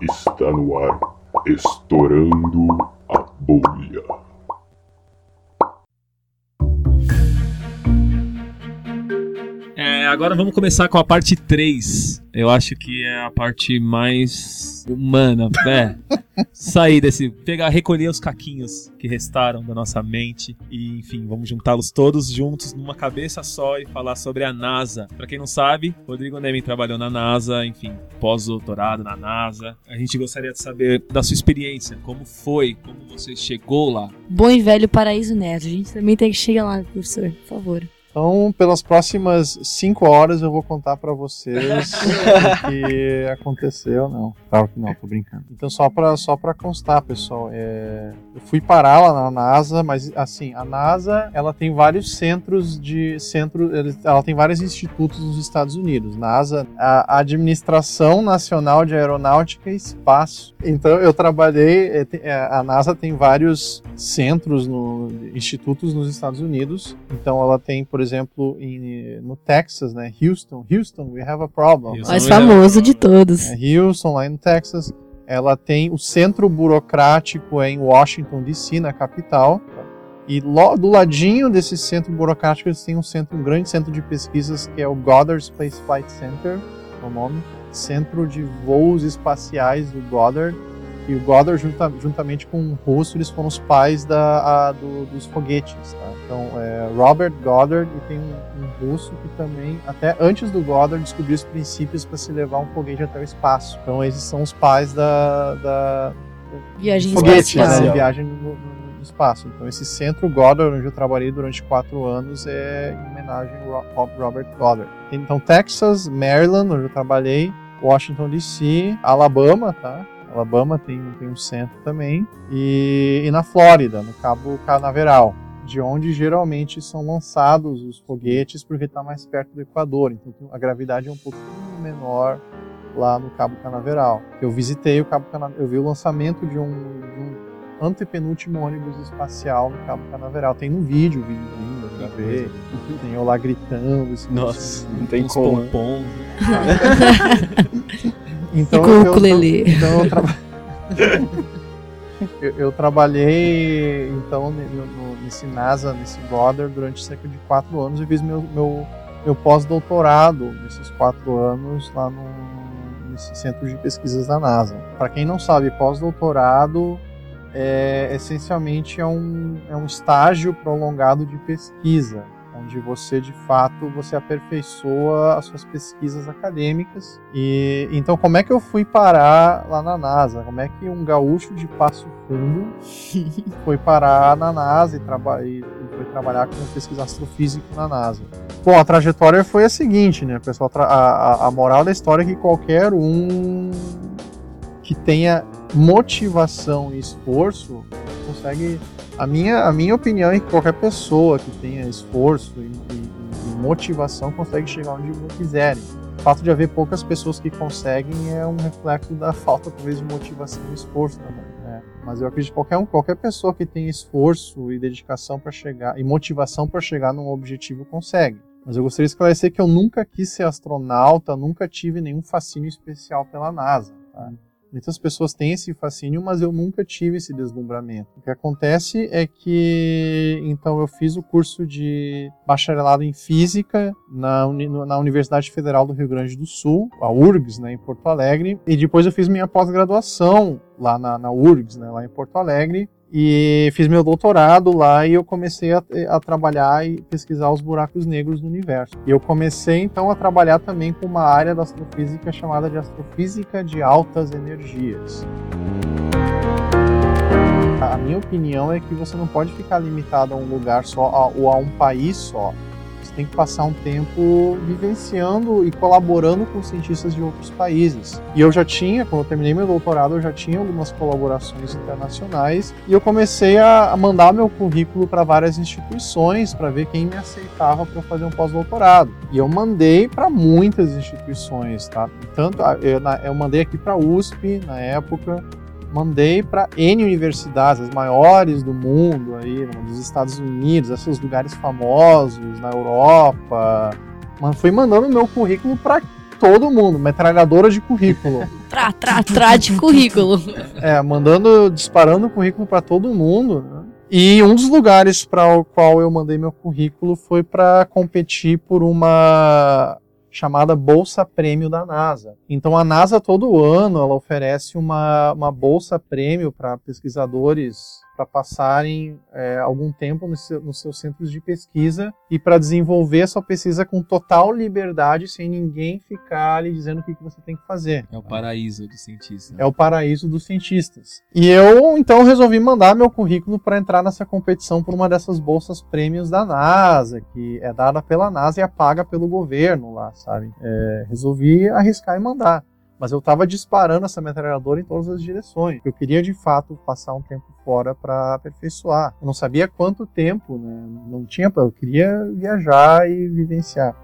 Está no ar, estourando a bolha. É, agora vamos começar com a parte 3. Eu acho que é a parte mais humana, né? Sair desse. Pegar, recolher os caquinhos que restaram da nossa mente e, enfim, vamos juntá-los todos juntos numa cabeça só e falar sobre a NASA. Pra quem não sabe, Rodrigo Nemi trabalhou na NASA, enfim, pós-doutorado na NASA. A gente gostaria de saber da sua experiência, como foi, como você chegou lá. Bom e velho paraíso neto. A gente também tem que chegar lá, professor, por favor. Então, pelas próximas cinco horas eu vou contar pra vocês o que aconteceu. Não, claro que não, tô brincando. Então, só pra, só pra constar, pessoal, é, eu fui parar lá na NASA, mas assim, a NASA, ela tem vários centros de centro, ela tem vários institutos nos Estados Unidos. NASA, a Administração Nacional de Aeronáutica e Espaço. Então, eu trabalhei, é, é, a NASA tem vários centros, no, institutos nos Estados Unidos. Então, ela tem, por exemplo, em, no Texas, né? Houston, Houston, we have a problem. Houston. Mais não. famoso de todos. É, Houston, lá no Texas. Ela tem o centro burocrático é em Washington DC, na capital. E lo- do ladinho desse centro burocrático eles têm um centro, um grande centro de pesquisas que é o Goddard Space Flight Center, é o nome, Centro de Voos Espaciais do Goddard. E o Goddard, junta- juntamente com o russo, eles foram os pais da, a- do- dos foguetes. tá? Então, é Robert Goddard e tem um, um russo que também, até antes do Goddard, descobriu os princípios para se levar um foguete até o espaço. Então, esses são os pais da, da Viagem foguete, espacial. né? Viagem no, no- no espaço. Então, esse centro Goddard, onde eu trabalhei durante quatro anos, é em homenagem ao Ro- Robert Goddard. Então, Texas, Maryland, onde eu trabalhei, Washington DC, Alabama, tá? Alabama tem, tem um centro também. E, e na Flórida, no Cabo Canaveral, de onde geralmente são lançados os foguetes, porque está mais perto do Equador. Então a gravidade é um pouquinho menor lá no Cabo Canaveral. Eu visitei o Cabo Canaveral, eu vi o lançamento de um, de um antepenúltimo ônibus espacial no Cabo Canaveral. Tem no vídeo, o vídeo lindo, eu gravei. Tem eu lá gritando. Nossa, não tem como. né? Então, E com o eu- ukulele. Então eu, traba- eu, eu trabalhei então no, no- nesse NASA, nesse Goddard durante cerca de quatro anos e fiz meu, meu, meu pós-doutorado nesses quatro anos lá no, nesse centro de pesquisas da NASA. Para quem não sabe, pós-doutorado é essencialmente é um, é um estágio prolongado de pesquisa onde você de fato você aperfeiçoa as suas pesquisas acadêmicas. E então como é que eu fui parar lá na NASA? Como é que um gaúcho de Passo Fundo foi parar na NASA e, traba e foi trabalhar como pesquisa astrofísico na NASA? Bom, a trajetória foi a seguinte, né, pessoal? A, a moral da história é que qualquer um que tenha motivação e esforço consegue a minha, a minha opinião é que qualquer pessoa que tenha esforço e, e- e motivação consegue chegar onde quiserem. O fato de haver poucas pessoas que conseguem é um reflexo da falta, talvez, de motivação e esforço também. né? Mas eu acredito que qualquer, um, qualquer pessoa que tenha esforço e dedicação para chegar, e motivação para chegar num objetivo consegue. Mas eu gostaria de esclarecer que eu nunca quis ser astronauta, nunca tive nenhum fascínio especial pela NASA. tá? Muitas pessoas têm esse fascínio, mas eu nunca tive esse deslumbramento. O que acontece é que, então, eu fiz o curso de bacharelado em física na, na Universidade Federal do Rio Grande do Sul, a URGS, né, em Porto Alegre, e depois eu fiz minha pós-graduação lá na, na URGS, né, lá em Porto Alegre, e fiz meu doutorado lá e eu comecei a, a trabalhar e pesquisar os buracos negros do universo. E eu comecei então a trabalhar também com uma área da astrofísica chamada de astrofísica de altas energias. A minha opinião é que você não pode ficar limitado a um lugar só ou a um país só. Tem que passar um tempo vivenciando e colaborando com cientistas de outros países. E eu já tinha, quando eu terminei meu doutorado, eu já tinha algumas colaborações internacionais e eu comecei a mandar meu currículo para várias instituições para ver quem me aceitava para fazer um pós-doutorado. E eu mandei para muitas instituições, tá? Tanto eu, eu mandei aqui para a USP na época, mandei para N universidades, as maiores do mundo aí, nos Estados Unidos, esses lugares famosos, na Europa. Mas fui mandando meu currículo para todo mundo, metralhadora de currículo. Trá, trá, trá de currículo. É, mandando, disparando o currículo para todo mundo. Né? E um dos lugares para o qual eu mandei meu currículo foi para competir por uma chamada Bolsa Prêmio da NASA. Então a NASA todo ano ela oferece uma, uma bolsa prêmio para pesquisadores para passarem é, algum tempo no seu, nos seus centros de pesquisa e para desenvolver essa pesquisa com total liberdade, sem ninguém ficar lhe dizendo o que, que você tem que fazer. É o paraíso do cientista. É o paraíso dos cientistas. E eu então resolvi mandar meu currículo para entrar nessa competição por uma dessas bolsas prêmios da NASA, que é dada pela NASA e é paga pelo governo lá, sabe? É, resolvi arriscar e mandar. Mas eu estava disparando essa metralhadora em todas as direções. Eu queria de fato passar um tempo fora para aperfeiçoar. Eu não sabia quanto tempo, né? Não tinha, eu queria viajar e vivenciar.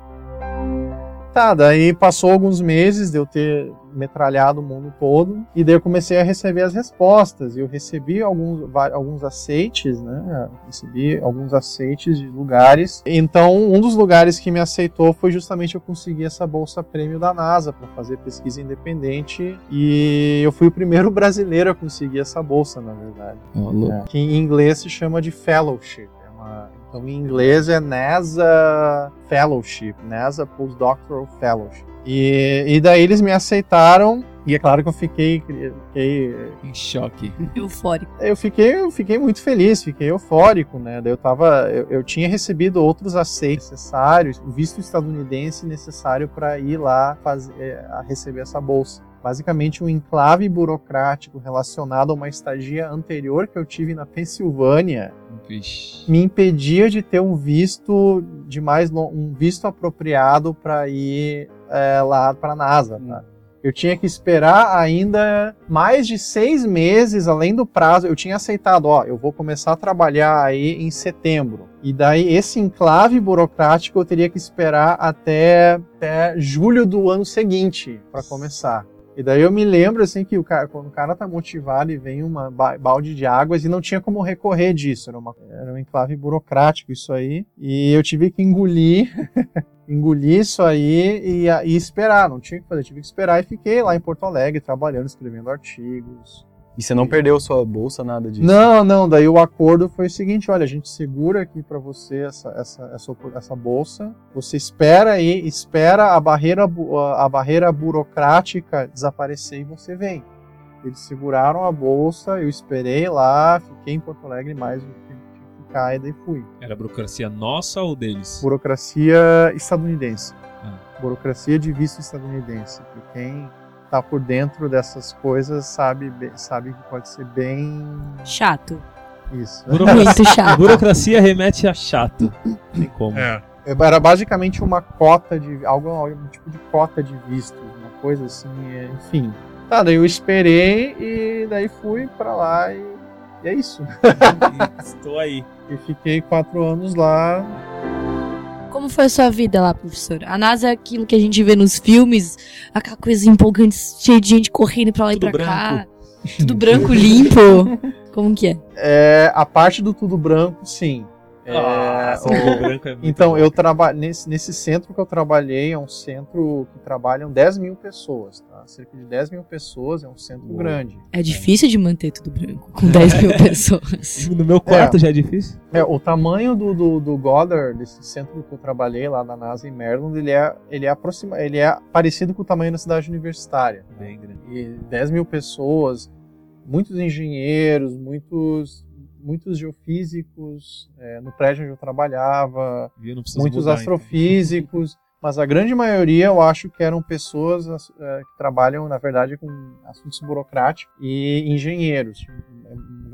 Tá, daí passou alguns meses de eu ter metralhado o mundo todo, e daí eu comecei a receber as respostas, eu recebi alguns, alguns aceites, né, recebi alguns aceites de lugares, então um dos lugares que me aceitou foi justamente eu conseguir essa bolsa prêmio da NASA para fazer pesquisa independente, e eu fui o primeiro brasileiro a conseguir essa bolsa, na verdade, Oh, é, que em inglês se chama de fellowship, é uma então, em inglês é NASA Fellowship, NASA Postdoctoral Fellowship. E, e daí eles me aceitaram, e é claro que eu fiquei, fiquei Em choque. Eufórico. eu fiquei, eu fiquei muito feliz, fiquei eufórico, né? Daí eu tava, eu, eu tinha recebido outros aceites necessários, o visto estadunidense necessário para ir lá fazer, a receber essa bolsa. Basicamente um enclave burocrático relacionado a uma estadia anterior que eu tive na Pensilvânia Vixe. me impedia de ter um visto de mais um visto apropriado para ir é, lá para a NASA. Tá? Eu tinha que esperar ainda mais de seis meses além do prazo. Eu tinha aceitado, ó, eu vou começar a trabalhar aí em setembro. E daí esse enclave burocrático eu teria que esperar até, até julho do ano seguinte para começar. E daí eu me lembro assim que o cara, quando o cara tá motivado e vem ba- balde de águas e não tinha como recorrer disso, era, uma, era um enclave burocrático isso aí. E eu tive que engolir, engolir isso aí e, e esperar, não tinha que fazer, tive que esperar e fiquei lá em Porto Alegre trabalhando, escrevendo artigos. E você não perdeu sua bolsa, nada disso? Não, não, daí o acordo foi o seguinte, olha, a gente segura aqui para você essa, essa, essa, essa bolsa, você espera aí, espera a barreira, a barreira burocrática desaparecer e você vem. Eles seguraram a bolsa, eu esperei lá, fiquei em Porto Alegre mais do que tinha que ficar e daí fui. Era burocracia nossa ou deles? Burocracia estadunidense. Ah. Burocracia de visto estadunidense. E quem tá por dentro dessas coisas sabe, be- sabe que pode ser bem Chato. isso. Burocracia, Muito chato. burocracia remete a chato. Tem como. Era basicamente uma cota de. algo, algum tipo de cota de vistos, uma coisa assim, é, enfim. Tá, daí eu esperei e daí fui pra lá e, e é isso. Estou aí. E fiquei quatro anos lá. Como foi a sua vida lá, professor? A NASA é aquilo que a gente vê nos filmes, aquela coisa empolgante, cheia de gente correndo pra lá Tudo e pra cá. Tudo branco, limpo. Como que é? É, a parte do tudo branco, sim. É, Nossa, o- é muito Então, bom. eu trabalho nesse, nesse centro que eu trabalhei, é um centro que trabalham 10 mil pessoas, tá? Cerca de 10 mil pessoas, é um centro Uou. grande. É difícil de manter tudo branco com 10 mil pessoas. No meu quarto já é difícil. É, o tamanho do, do, do Goddard, desse centro que eu trabalhei lá na NASA em Maryland, ele é, ele é, aproxima, ele é parecido com o tamanho da cidade universitária. Bem grande. E 10 mil pessoas, muitos engenheiros, muitos, muitos geofísicos é, no prédio onde eu trabalhava, precisa muitos mudar, astrofísicos, mas a grande maioria eu acho que eram pessoas as- eh, que trabalham, na verdade, com assuntos burocráticos e engenheiros.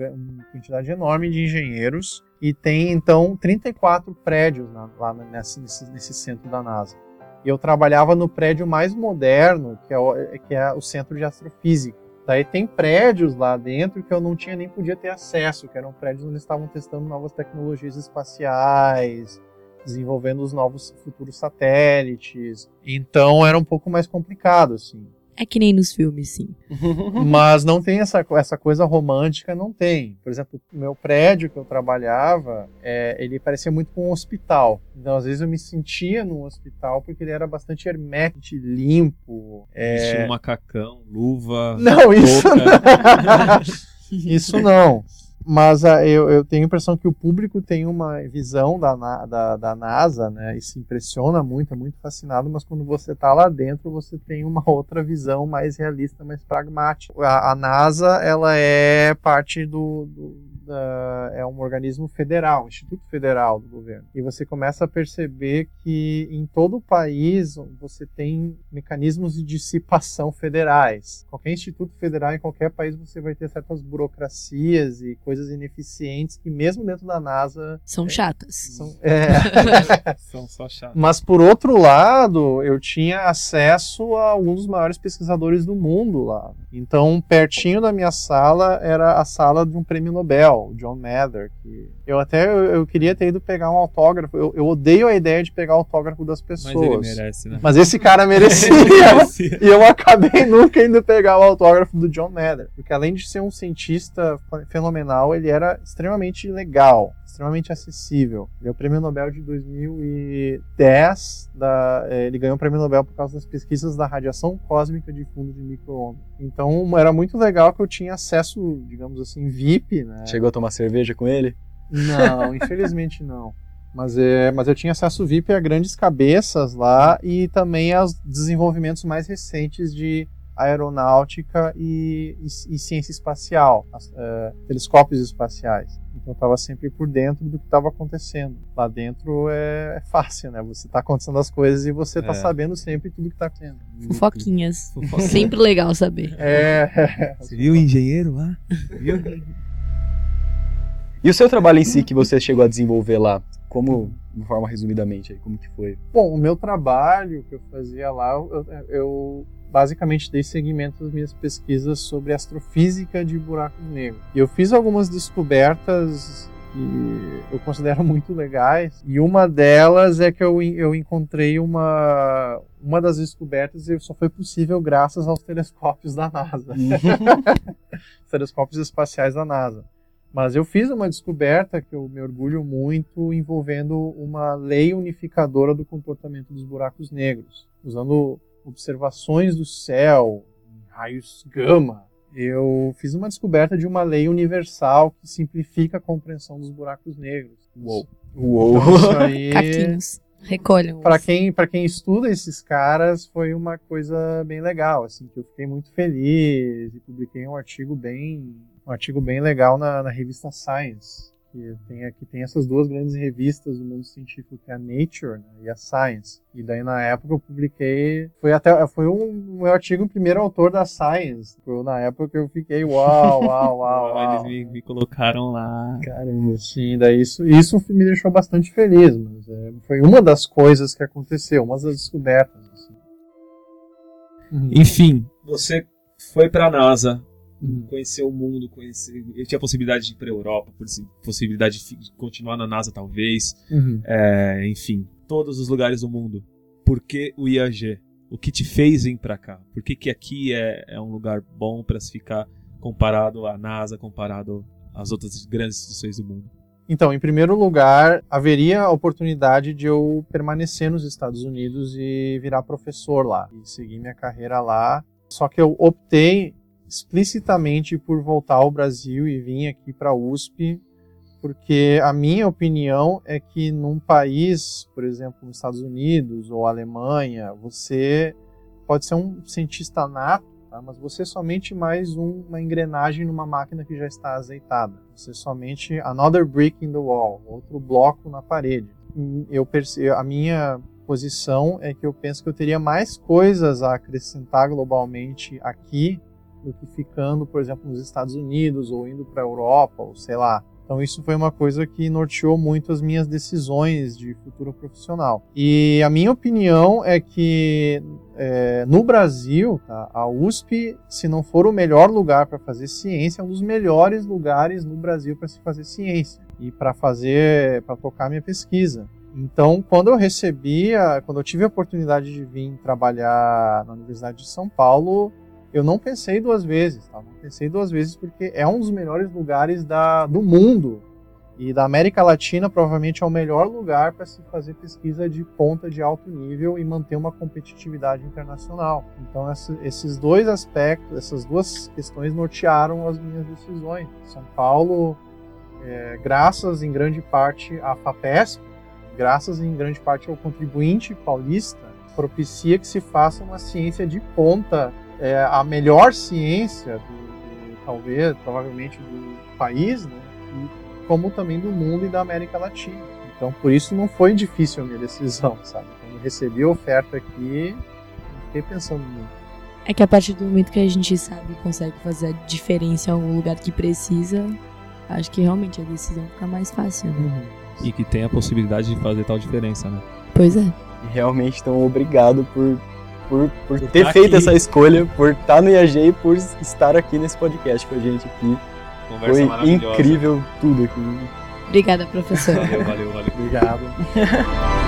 Uma quantidade enorme de engenheiros e tem, então, 34 prédios na- lá nesse, nesse, nesse centro da NASA. E eu trabalhava no prédio mais moderno, que é o, que é o Centro de Astrofísica. Daí tem prédios lá dentro que eu não tinha nem podia ter acesso, que eram prédios onde eles estavam testando novas tecnologias espaciais, desenvolvendo os novos futuros satélites. Então era um pouco mais complicado, assim. É que nem nos filmes, sim. Mas não tem essa, essa coisa romântica, não tem. Por exemplo, o meu prédio que eu trabalhava, é, ele parecia muito com um hospital. Então, às vezes, eu me sentia num hospital porque ele era bastante hermético, limpo. É... Vestia um macacão, luva. Não, isso não. isso não. Mas ah, eu, eu tenho a impressão que o público tem uma visão da, da, da NASA, né? E se impressiona muito, é muito fascinado, mas quando você está lá dentro, você tem uma outra visão mais realista, mais pragmática. A, a NASA, ela é parte do. do- da- é um organismo federal, um instituto federal do governo. E você começa a perceber que em todo o país você tem mecanismos de dissipação federais. Qualquer instituto federal em qualquer país você vai ter certas burocracias e coisas ineficientes que mesmo dentro da NASA São chatas. são, é, São só chatos. mas por outro lado, eu tinha acesso a um dos maiores pesquisadores do mundo lá. Então, pertinho da minha sala era a sala de um prêmio Nobel, John Mather. Que eu até eu, eu queria ter ido pegar um autógrafo. Eu, eu odeio a ideia de pegar autógrafo das Mas pessoas. ele merece, né? Mas esse cara merecia. Merecia. E eu acabei nunca indo pegar o autógrafo do John Mather. Porque além de ser um cientista fenomenal, ele era extremamente legal, extremamente acessível. Ele é o prêmio Nobel de 2010. Da, eh, ele ganhou o prêmio Nobel por causa das pesquisas da radiação cósmica de fundo de micro-ondas. Então era muito legal que eu tinha acesso, digamos assim, VIP, né? Chegou a tomar cerveja com ele? Não, infelizmente não. Mas, é, mas eu tinha acesso VIP a grandes cabeças lá e também aos desenvolvimentos mais recentes de aeronáutica e, e- e ciência espacial, as- é, telescópios espaciais. Então eu estava sempre por dentro do que estava acontecendo. Lá dentro é, é fácil, né? Você está acontecendo as coisas e você está É. sabendo sempre tudo que está acontecendo. Fofoquinhas. Fofoca. Sempre legal saber. É, Você viu o engenheiro lá? Viu? E o seu trabalho em si que você chegou a desenvolver lá? Como, de forma resumidamente, aí, como que foi? Bom, o meu trabalho que eu fazia lá, eu, eu basicamente dei seguimento às minhas pesquisas sobre astrofísica de buracos negros. E eu fiz algumas descobertas que eu considero muito legais. E uma delas é que eu, eu encontrei uma. Uma das descobertas e só foi possível graças aos telescópios da NASA. Os telescópios espaciais da NASA. Mas eu fiz uma descoberta que eu me orgulho muito envolvendo uma lei unificadora do comportamento dos buracos negros, usando observações do céu, raios gama. Eu fiz uma descoberta de uma lei universal que simplifica a compreensão dos buracos negros. Uou. Uou. Então, isso aí, Caquinhos. Recolham. para quem para quem estuda esses caras foi uma coisa bem legal, assim, que eu fiquei muito feliz e publiquei um artigo bem um artigo bem legal na, na revista Science, que tem aqui tem essas duas grandes revistas do mundo científico que é a Nature né, e a Science. E daí na época eu publiquei, foi até foi um meu artigo o primeiro autor da Science. Foi na época que eu fiquei uau, uau, uau, uau. Eles me, me colocaram lá. Caramba. Sim, daí isso, isso me deixou bastante feliz, mas é, foi uma das coisas que aconteceu, uma das descobertas. Assim. Uhum. Enfim, você foi pra NASA, Uhum. conheceu o mundo, conhecer, eu tinha a possibilidade de ir pra Europa, possi- possibilidade de continuar na NASA talvez, Uhum. é, enfim, todos os lugares do mundo. Por que o IAG? O que te fez vir pra cá? Por que, que aqui é, é um lugar bom pra se ficar comparado à NASA, comparado às outras grandes instituições do mundo? Então, em primeiro lugar, haveria a oportunidade de eu permanecer nos Estados Unidos e virar professor lá, e seguir minha carreira lá. Só que eu optei explicitamente por voltar ao Brasil e vim aqui para a USP, porque a minha opinião é que num país, por exemplo, nos Estados Unidos ou Alemanha, você pode ser um cientista nato, tá? mas você é somente mais um- uma engrenagem numa máquina que já está azeitada. Você é somente another brick in the wall, outro bloco na parede. Eu perce- a minha posição é que eu penso que eu teria mais coisas a acrescentar globalmente aqui do que ficando, por exemplo, nos Estados Unidos ou indo para a Europa, ou sei lá. Então isso foi uma coisa que norteou muito as minhas decisões de futuro profissional. E a minha opinião é que é, no Brasil, tá, a USP, se não for o melhor lugar para fazer ciência, é um dos melhores lugares no Brasil para se fazer ciência e para fazer, para tocar minha pesquisa. Então, quando eu recebi, a- quando eu tive a oportunidade de vir trabalhar na Universidade de São Paulo, eu não pensei duas vezes, tá? Não pensei duas vezes porque é um dos melhores lugares da, do mundo e da América Latina, provavelmente é o melhor lugar para se fazer pesquisa de ponta de alto nível e manter uma competitividade internacional. Então, esses dois aspectos, essas duas questões nortearam as minhas decisões. São Paulo, é, graças em grande parte à FAPESP, graças em grande parte ao contribuinte paulista, propicia que se faça uma ciência de ponta, é, a melhor ciência, do, do- talvez, provavelmente, do país, né? E como também do mundo e da América Latina. Então, por isso não foi difícil a minha decisão, sabe? Quando eu recebi a oferta aqui, fiquei pensando muito. É que a partir do momento que a gente sabe e consegue fazer a diferença em algum lugar que precisa, acho que realmente a decisão fica mais fácil, né? E que tem a possibilidade de fazer tal diferença, né? Pois é. E realmente, então, obrigado por, por, por ter tá feito aqui. essa escolha, por estar no IAG e por estar aqui nesse podcast com a gente aqui. Conversa Foi maravilhosa. incrível tudo aqui. Obrigada, professor. Valeu, valeu, valeu. Obrigado.